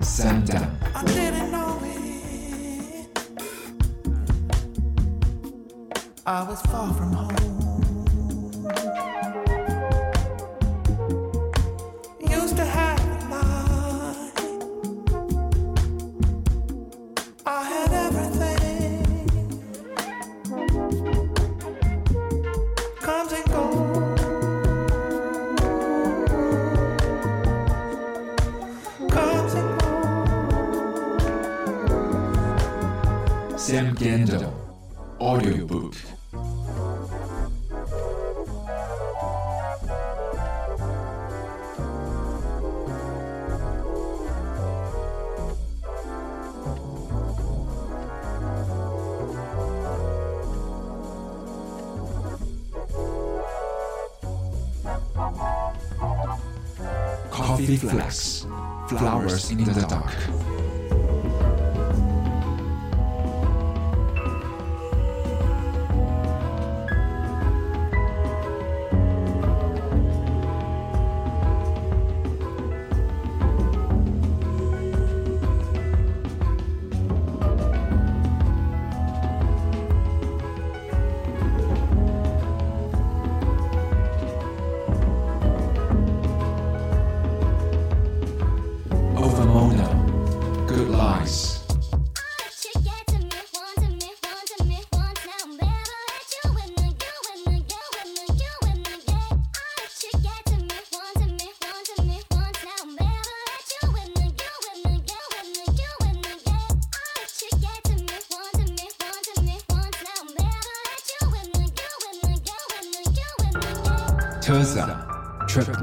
Santa. down. I was far from home. Flowers in the Dark.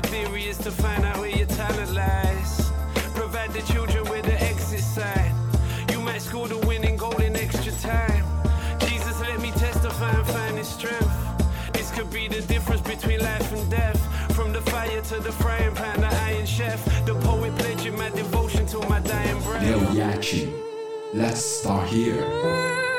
The theory is to find out where your talent lies. Provide the children with the exit sign. You might score the winning goal in extra time. Jesus, let me testify and find his strength. This could be the difference between life and death. From the fire to the frying pan, the iron chef. The poet pledging my devotion to my dying breath. Yo, Yachi, let's start here.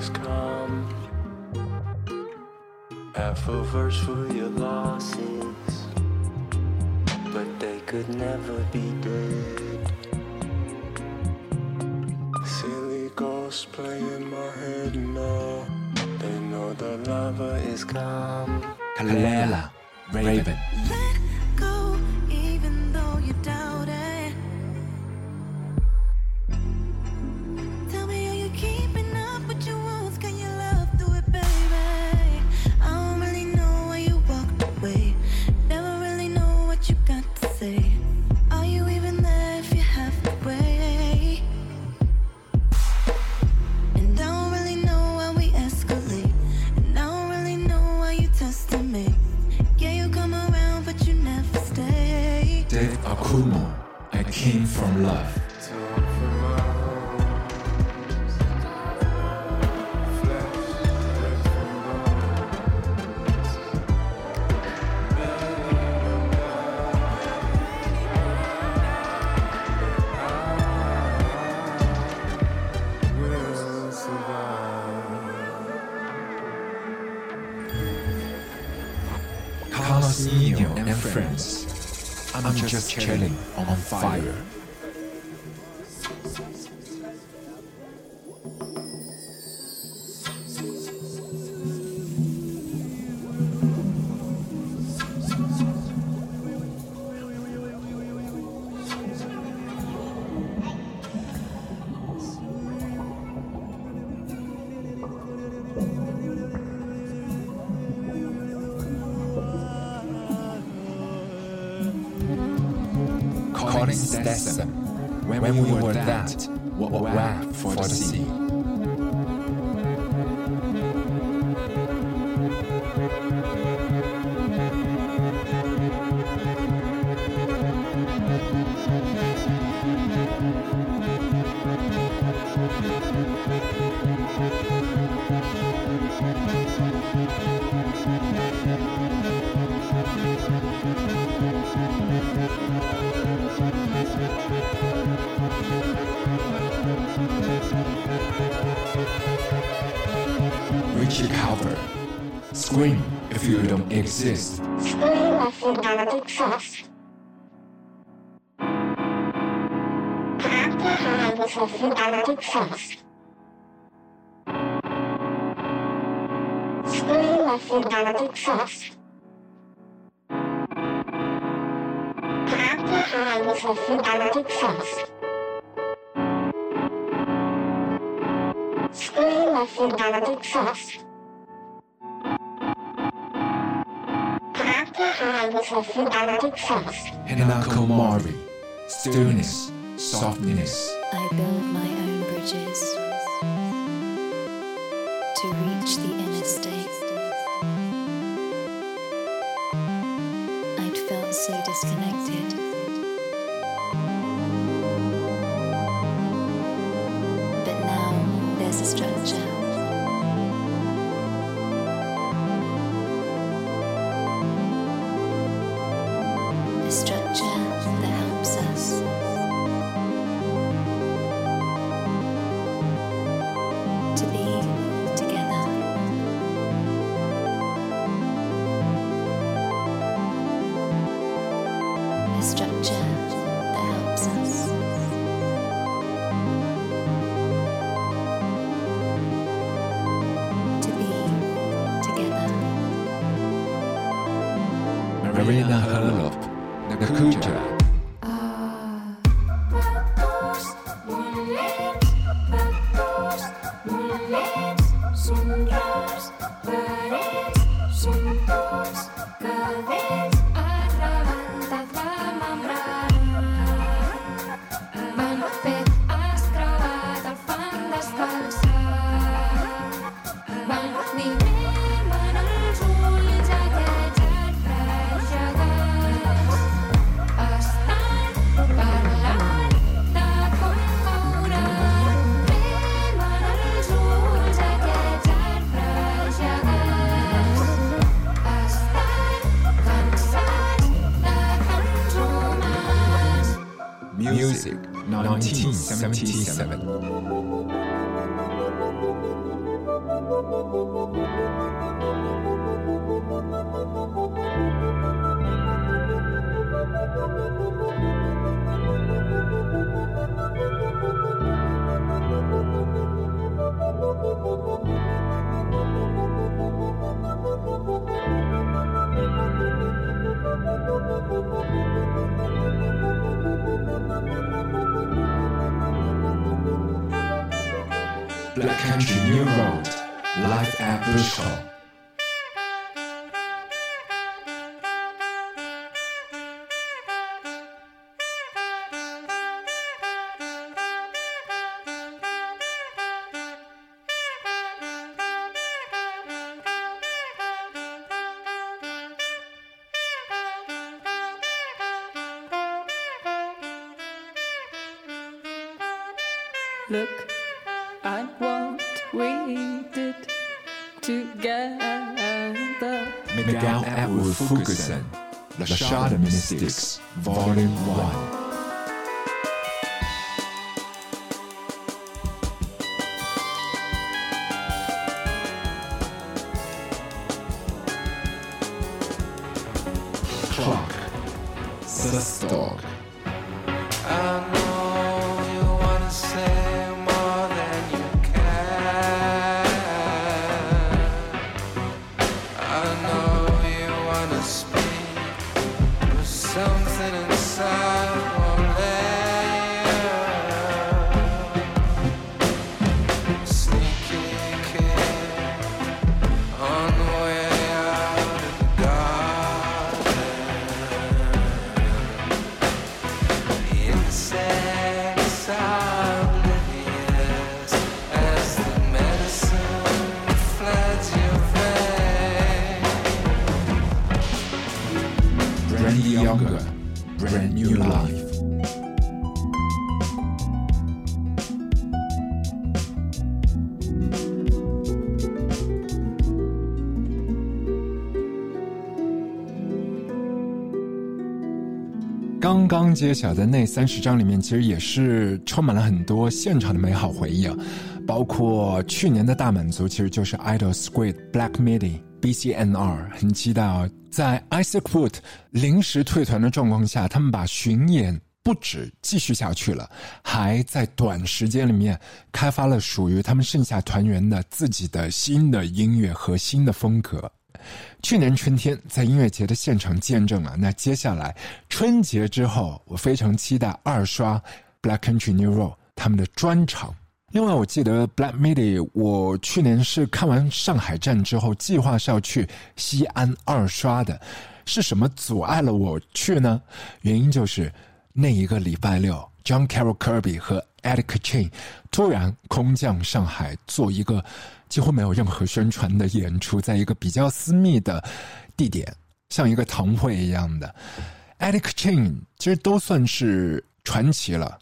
is come. Half a verse for your losses, but they could never be dead. Silly ghosts play in my head now. They know the lover is come. Kalela, Raven. Raven. Scream if you don't exist. Scream if you don't exist. Clap your hands if you don't exist. Scream if you don't exist. Clap your hands if you don't exist. Scream if you don't exist. Hands of organic sauce. Hinako Mori, stillness, softness. I build my own bridges to reach the inner state. I'd felt so disconnected. 17. Look at what we did together. Miguel Atwood Ferguson, The Shot Mystics, Volume 1. Younger, Brand New Life. 刚刚揭晓的那三十张里面，其实也是充满了很多现场的美好回忆啊，包括去年的大满足，其实就是 Idol Squid Black Midi BCNR，很期待啊！在 Isaac Wood 临时退团的状况下，他们把巡演不止继续下去了，还在短时间里面开发了属于他们剩下团员的自己的新的音乐和新的风格。去年春天在音乐节的现场见证了，那接下来春节之后，我非常期待二刷 Black Country New Road 他们的专场。另外，我记得 Black Midi，我去年是看完上海站之后，计划是要去西安二刷的。是什么阻碍了我去呢？原因就是那一个礼拜六，John Carrol Kirby 和 Eric Chain 突然空降上海，做一个几乎没有任何宣传的演出，在一个比较私密的地点，像一个堂会一样的。Eric Chain 其实都算是传奇了。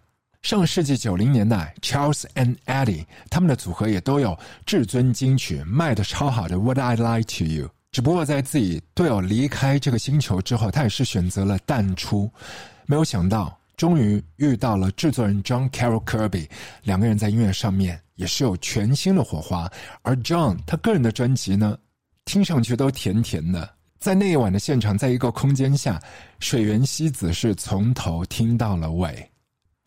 上世纪九零年代，Charles and Eddie 他们的组合也都有至尊金曲，卖的超好的《Would I Like to You》。只不过在自己队友离开这个星球之后，他也是选择了淡出。没有想到，终于遇到了制作人 John Carroll Kirby，两个人在音乐上面也是有全新的火花。而 John 他个人的专辑呢，听上去都甜甜的。在那一晚的现场，在一个空间下，水原希子是从头听到了尾。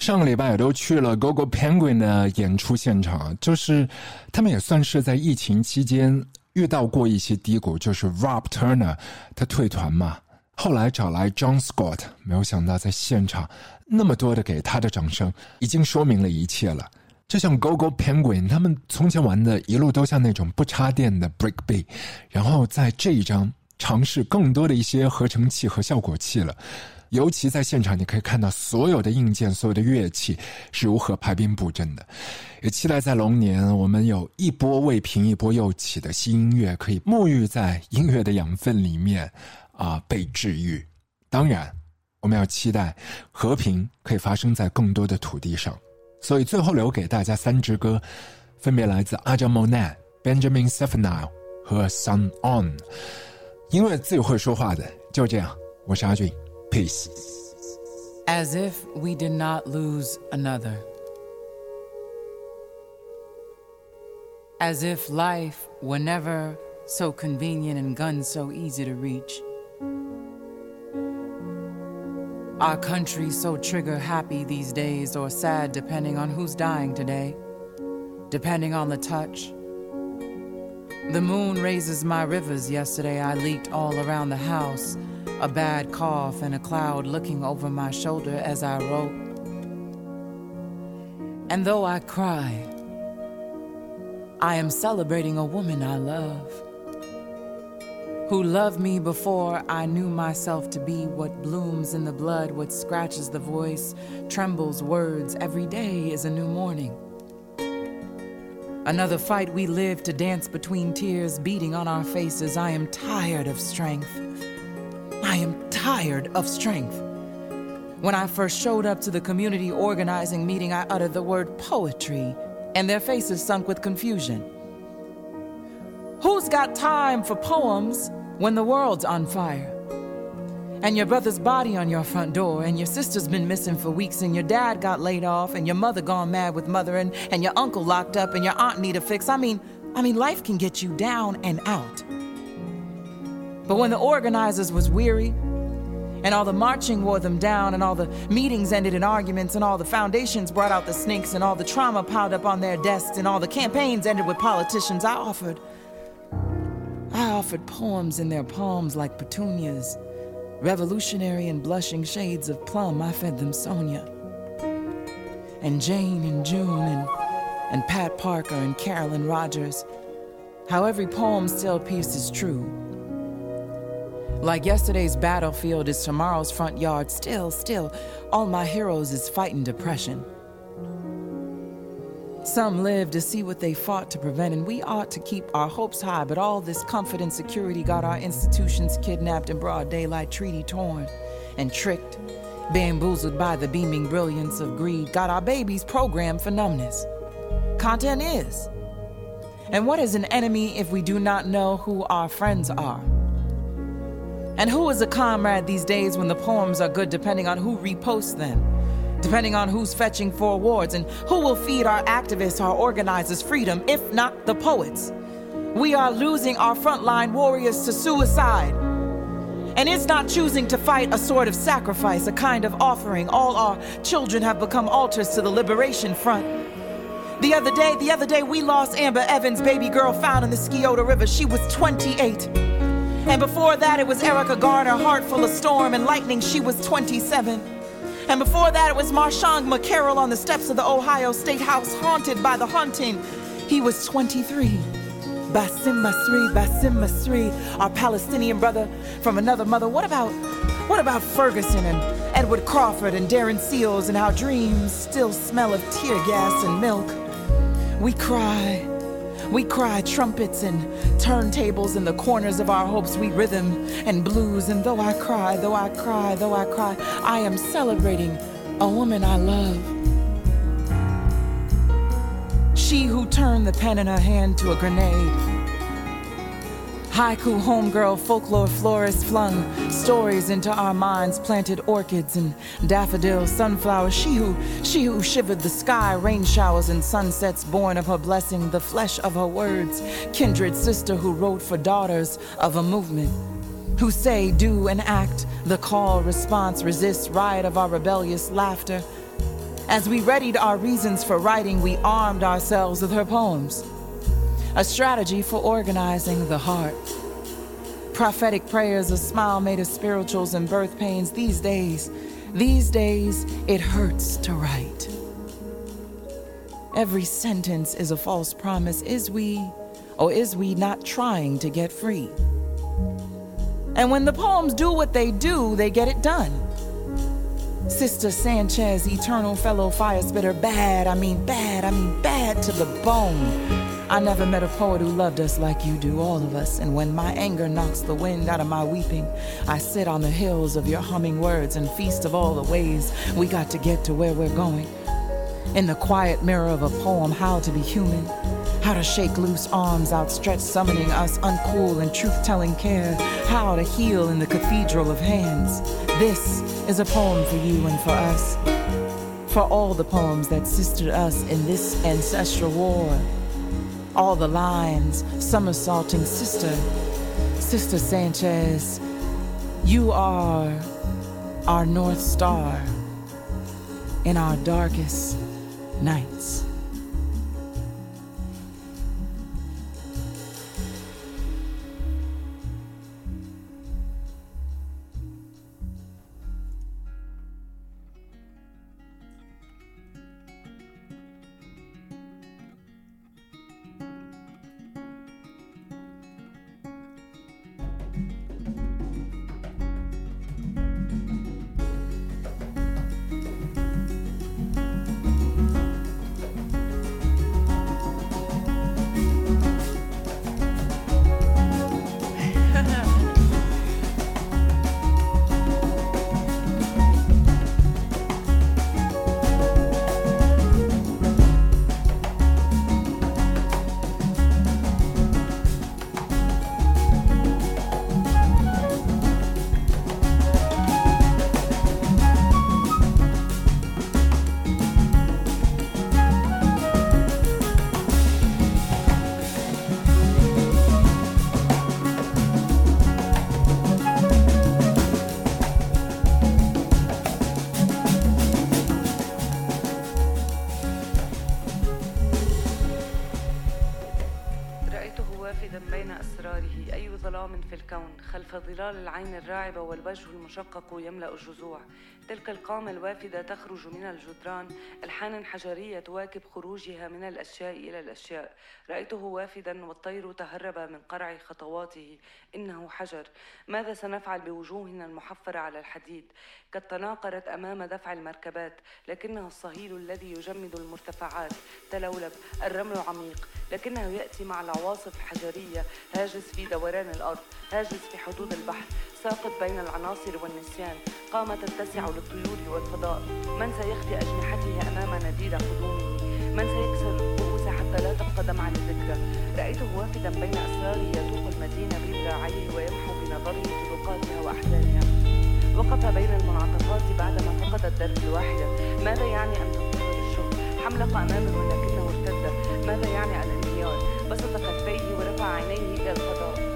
上个礼拜也都去了 GoGo Penguin 的演出现场，就是他们也算是在疫情期间遇到过一些低谷，就是 Rob Turner 他退团嘛，后来找来 John Scott，没有想到在现场那么多的给他的掌声，已经说明了一切了。就像 GoGo Penguin 他们从前玩的一路都像那种不插电的 Break B，然后在这一张尝试更多的一些合成器和效果器了。尤其在现场，你可以看到所有的硬件、所有的乐器是如何排兵布阵的。也期待在龙年，我们有一波未平、一波又起的新音乐，可以沐浴在音乐的养分里面，啊，被治愈。当然，我们要期待和平可以发生在更多的土地上。所以，最后留给大家三支歌，分别来自阿詹·莫奈、Benjamin s e f a n i l 和 Sun On。音乐自己会说话的，就这样。我是阿俊。Peace. As if we did not lose another. As if life were never so convenient and guns so easy to reach. Our country so trigger happy these days or sad depending on who's dying today, depending on the touch. The moon raises my rivers. Yesterday I leaked all around the house a bad cough and a cloud looking over my shoulder as I wrote. And though I cry, I am celebrating a woman I love, who loved me before I knew myself to be what blooms in the blood, what scratches the voice, trembles words. Every day is a new morning. Another fight we live to dance between tears beating on our faces. I am tired of strength. I am tired of strength. When I first showed up to the community organizing meeting, I uttered the word poetry, and their faces sunk with confusion. Who's got time for poems when the world's on fire? And your brother's body on your front door, and your sister's been missing for weeks, and your dad got laid off, and your mother gone mad with mothering, and your uncle locked up, and your aunt need a fix. I mean, I mean, life can get you down and out. But when the organizers was weary, and all the marching wore them down, and all the meetings ended in arguments, and all the foundations brought out the snakes, and all the trauma piled up on their desks, and all the campaigns ended with politicians, I offered. I offered poems in their palms like petunias, revolutionary and blushing shades of plum. I fed them Sonia, and Jane, and June, and, and Pat Parker, and Carolyn Rogers. How every poem still pierces true. Like yesterday's battlefield is tomorrow's front yard, still, still, all my heroes is fighting depression. Some live to see what they fought to prevent, and we ought to keep our hopes high. But all this comfort and security got our institutions kidnapped in broad daylight, treaty torn and tricked, bamboozled by the beaming brilliance of greed, got our babies programmed for numbness. Content is. And what is an enemy if we do not know who our friends are? And who is a comrade these days when the poems are good, depending on who reposts them, depending on who's fetching for awards, and who will feed our activists, our organizers freedom, if not the poets? We are losing our frontline warriors to suicide. And it's not choosing to fight a sort of sacrifice, a kind of offering. All our children have become altars to the liberation front. The other day, the other day, we lost Amber Evans, baby girl found in the Scioto River. She was 28. And before that, it was Erica Garner, heart full of storm and lightning. She was 27. And before that, it was Marshang McCarroll on the steps of the Ohio State House, haunted by the haunting. He was 23. Basim Masri, Basim Masri, our Palestinian brother from another mother. What about, what about Ferguson and Edward Crawford and Darren Seals and how dreams still smell of tear gas and milk? We cry. We cry trumpets and turntables in the corners of our hopes. We rhythm and blues. And though I cry, though I cry, though I cry, I am celebrating a woman I love. She who turned the pen in her hand to a grenade. Haiku homegirl, folklore florist flung stories into our minds, planted orchids and daffodils, sunflowers. She who, she who shivered the sky, rain showers and sunsets, born of her blessing, the flesh of her words. Kindred sister who wrote for daughters of a movement, who say, do and act. The call, response, resist, riot of our rebellious laughter. As we readied our reasons for writing, we armed ourselves with her poems a strategy for organizing the heart. Prophetic prayers, a smile made of spirituals and birth pains. These days, these days, it hurts to write. Every sentence is a false promise. Is we, or is we not trying to get free? And when the poems do what they do, they get it done. Sister Sanchez, eternal fellow fire spitter, bad, I mean bad, I mean bad to the bone. I never met a poet who loved us like you do, all of us. And when my anger knocks the wind out of my weeping, I sit on the hills of your humming words and feast of all the ways we got to get to where we're going. In the quiet mirror of a poem, how to be human, how to shake loose arms outstretched, summoning us uncool and truth telling care, how to heal in the cathedral of hands. This is a poem for you and for us, for all the poems that sistered us in this ancestral war all the lines, somersaulting sister, Sister Sanchez, you are our North Star in our darkest nights. ظلال العين الراعبة والوجه المشقق يملأ الجذوع. تلك القامة الوافدة تخرج من الجدران ألحان حجرية تواكب خروجها من الأشياء إلى الأشياء. رأيته وافدا والطير تهرب من قرع خطواته. إنه حجر. ماذا سنفعل بوجوهنا المحفرة على الحديد؟ قد تناقرت أمام دفع المركبات لكنه الصهيل الذي يجمد المرتفعات. تلولب الرمل عميق لكنه يأتي مع العواصف الحجرية هاجس في دوران الأرض هاجس في حدود البحر ساقط بين العناصر والنسيان. قامة تتسع للطيور والفضاء. من سيخفي أجنحته أمام نديد قدومه؟ من سيكسر الرؤوس حتى لا تبقى دمعة للذكرى رأيته وافدا بين أسراره يطوق المدينة بذراعيه ويمحو بنظره طرقاتها وأحزانها. وقف بين المنعطفات بعدما فقد الدرب الواحدة. ماذا يعني أن تنتظر الشهر حملق أمامه لكنه ارتد. ماذا يعني الانهيار بسط كفيه ورفع عينيه إلى الفضاء.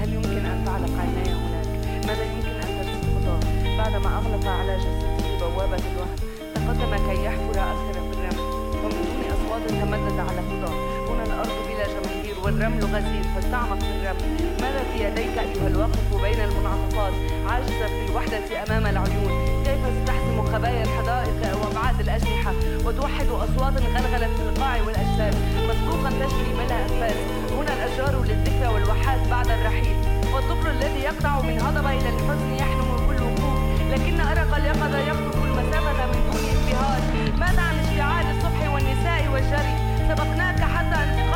هل يمكن أن تعلق عيناي هناك؟ ماذا يمكن أن ترسم خطاه؟ بعدما أغلق على جسده بوابة الوهم تقدم كي يحفر أكثر في الرمل ومن دون أصوات تمدد على خطاه والرمل غزير فاستعمق في الرمل. ماذا في يديك أيها الواقف بين المنعطفات؟ عاجزة في الوحدة أمام العيون. كيف ستحسم خبايا الحدائق وأبعاد الأجنحة؟ وتوحد أصوات غلغلت في القاع والأجساد. مسبوقا تجري بلا أنفاس. هنا الأشجار للذكرى والوحات بعد الرحيل. والطفل الذي يقطع من هضبة إلى الحزن يحلم كل وقوف. لكن أرق اليقظة يخطف المسافة من دون انبهار. ماذا عن اشتعال الصبح والنساء والجري؟ سبقناك حتى انتقاد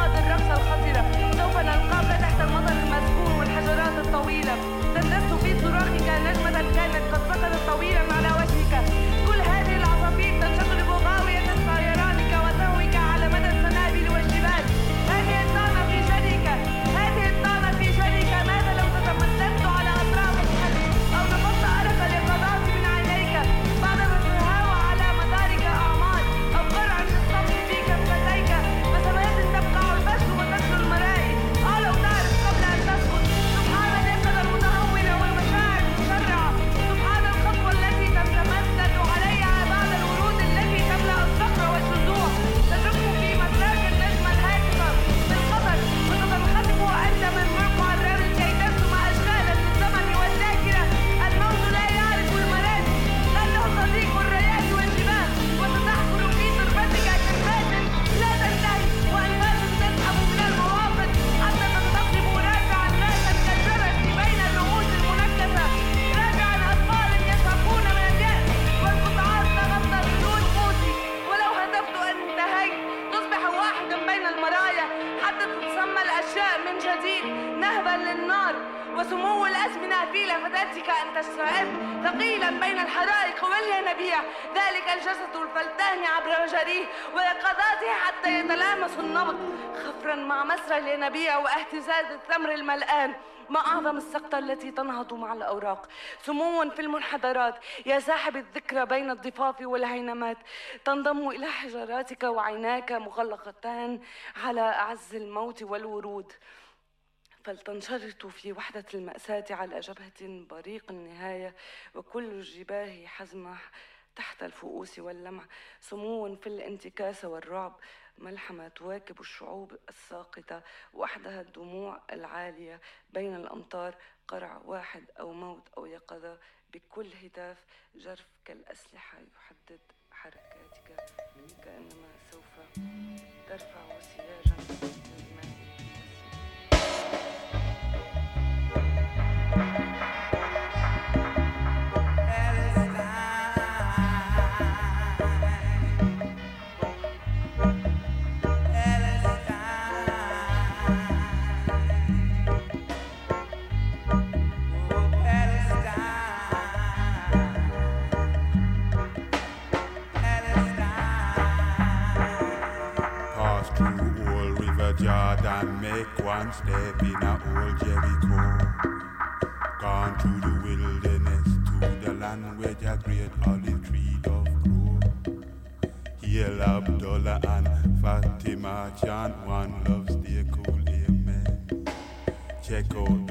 تحت المطر المسكون والحجرات الطويلة. تندس في صراخك نجمة أعظم السقطة التي تنهض مع الأوراق. سموا في المنحدرات يا ساحب الذكرى بين الضفاف والهينمات. تنضم إلى حجراتك وعيناك مغلقتان على أعز الموت والورود. فلتنشرط في وحدة المأساة على جبهة بريق النهاية وكل الجباه حزمة تحت الفؤوس واللمع. سمو في الانتكاس والرعب ملحمة تواكب الشعوب الساقطة وحدها الدموع العالية بين الأمطار قرع واحد أو موت أو يقظة بكل هتاف. جرف كالأسلحة يحدد حركاتك كأنما سوف ترفع سياجا. One step in a old Jericho. Gone through the wilderness to the land where the great olive tree doth grow. Hail Abdullah and Fatima chant one love stay cool, amen. Check out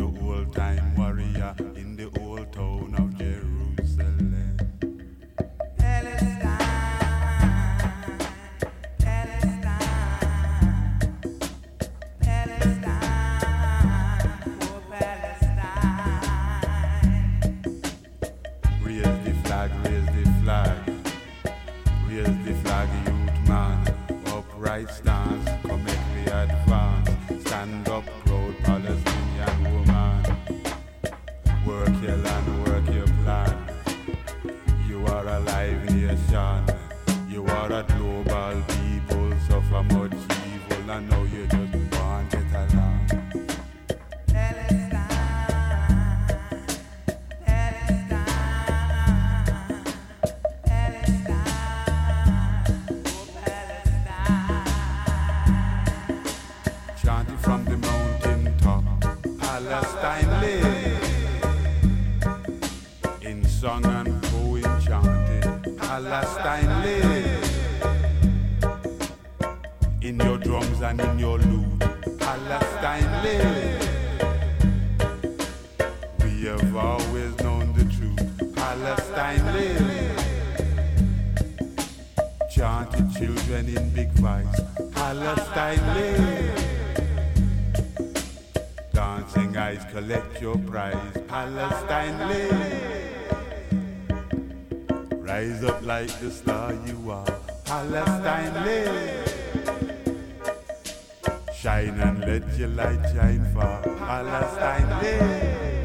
Shine and let your light shine far. Palestine